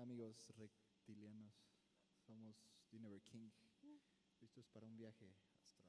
Amigos reptilianos, somos Dinever King, listos para un viaje hasta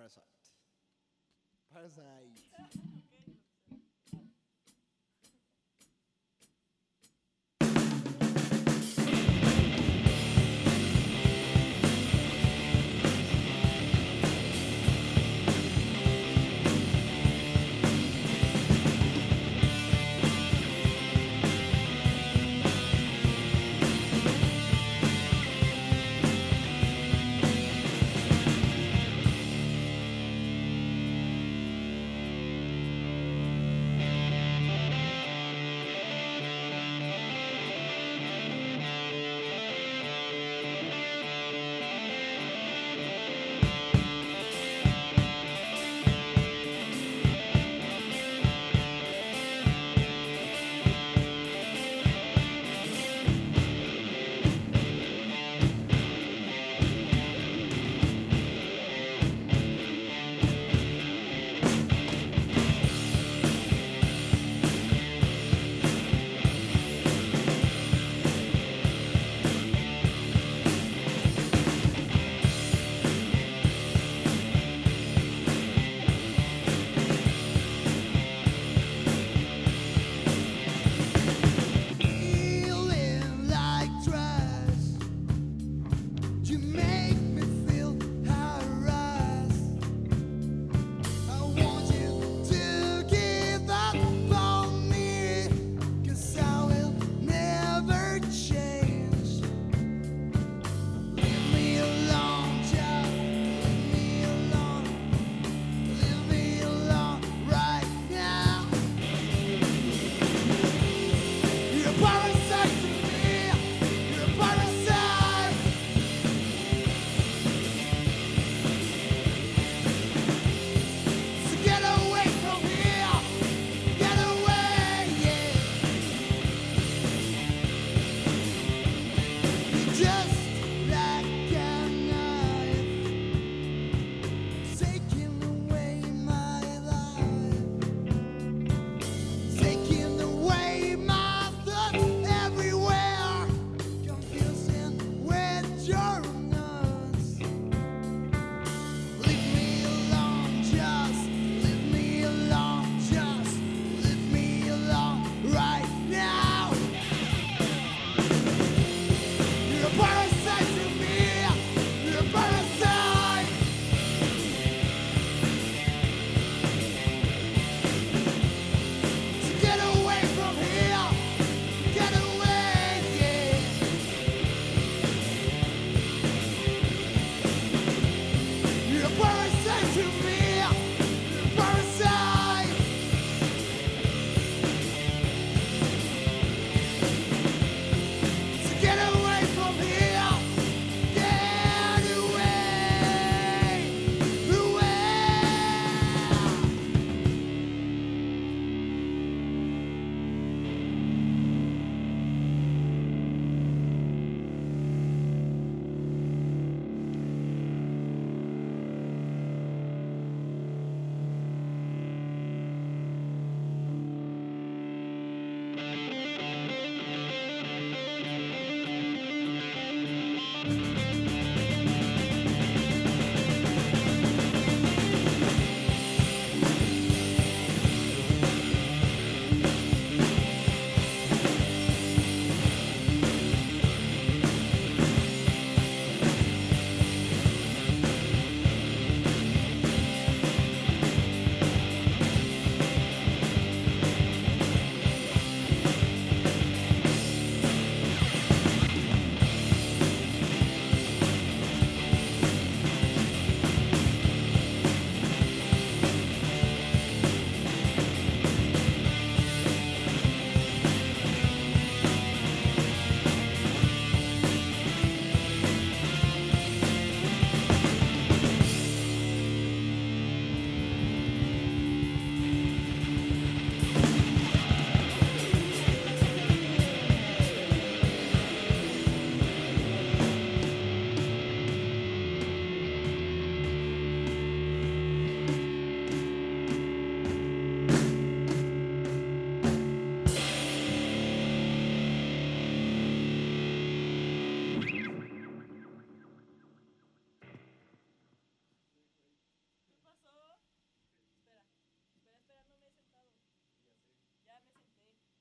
Parasite. Parasite.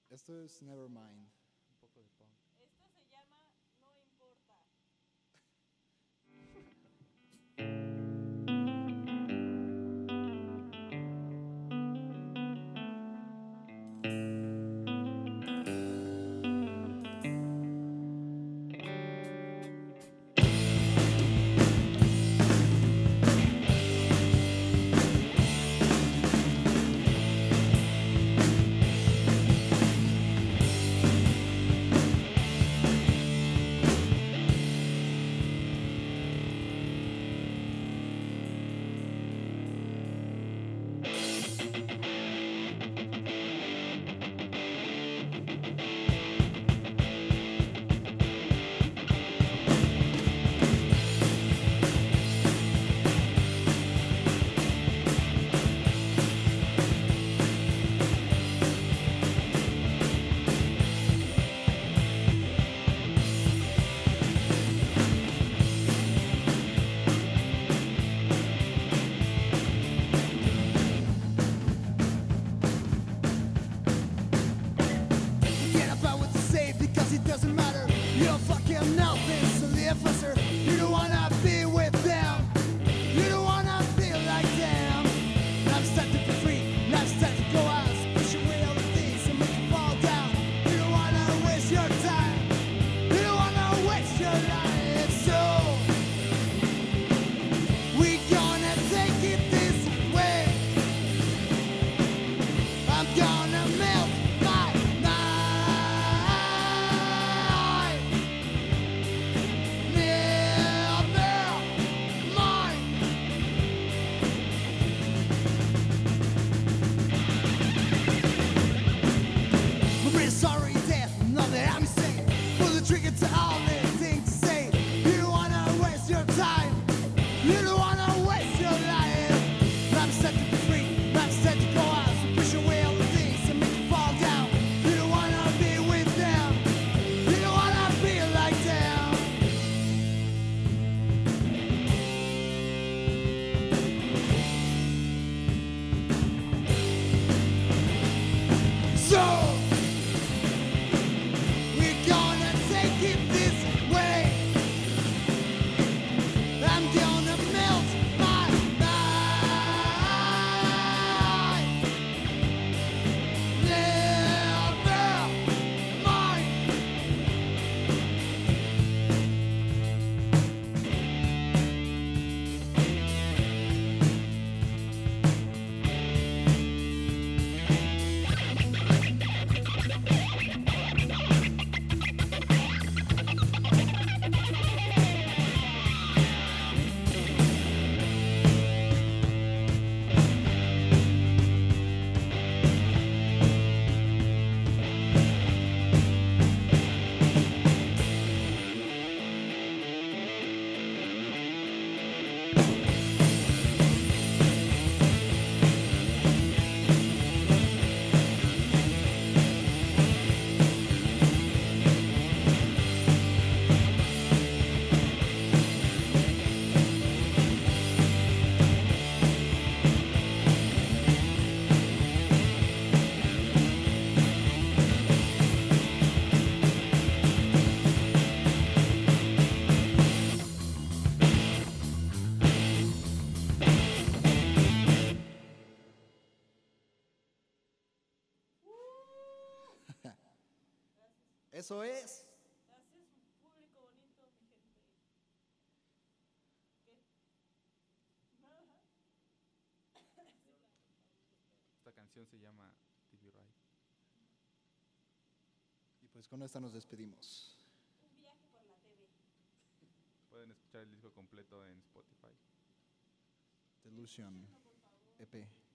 Esto es Nevermind. ¿Qué? Nada. Esta canción se llama TV Ride. Y pues con esta nos despedimos. Un viaje por la TV. Pueden escuchar el disco completo en Spotify. Delusion EP.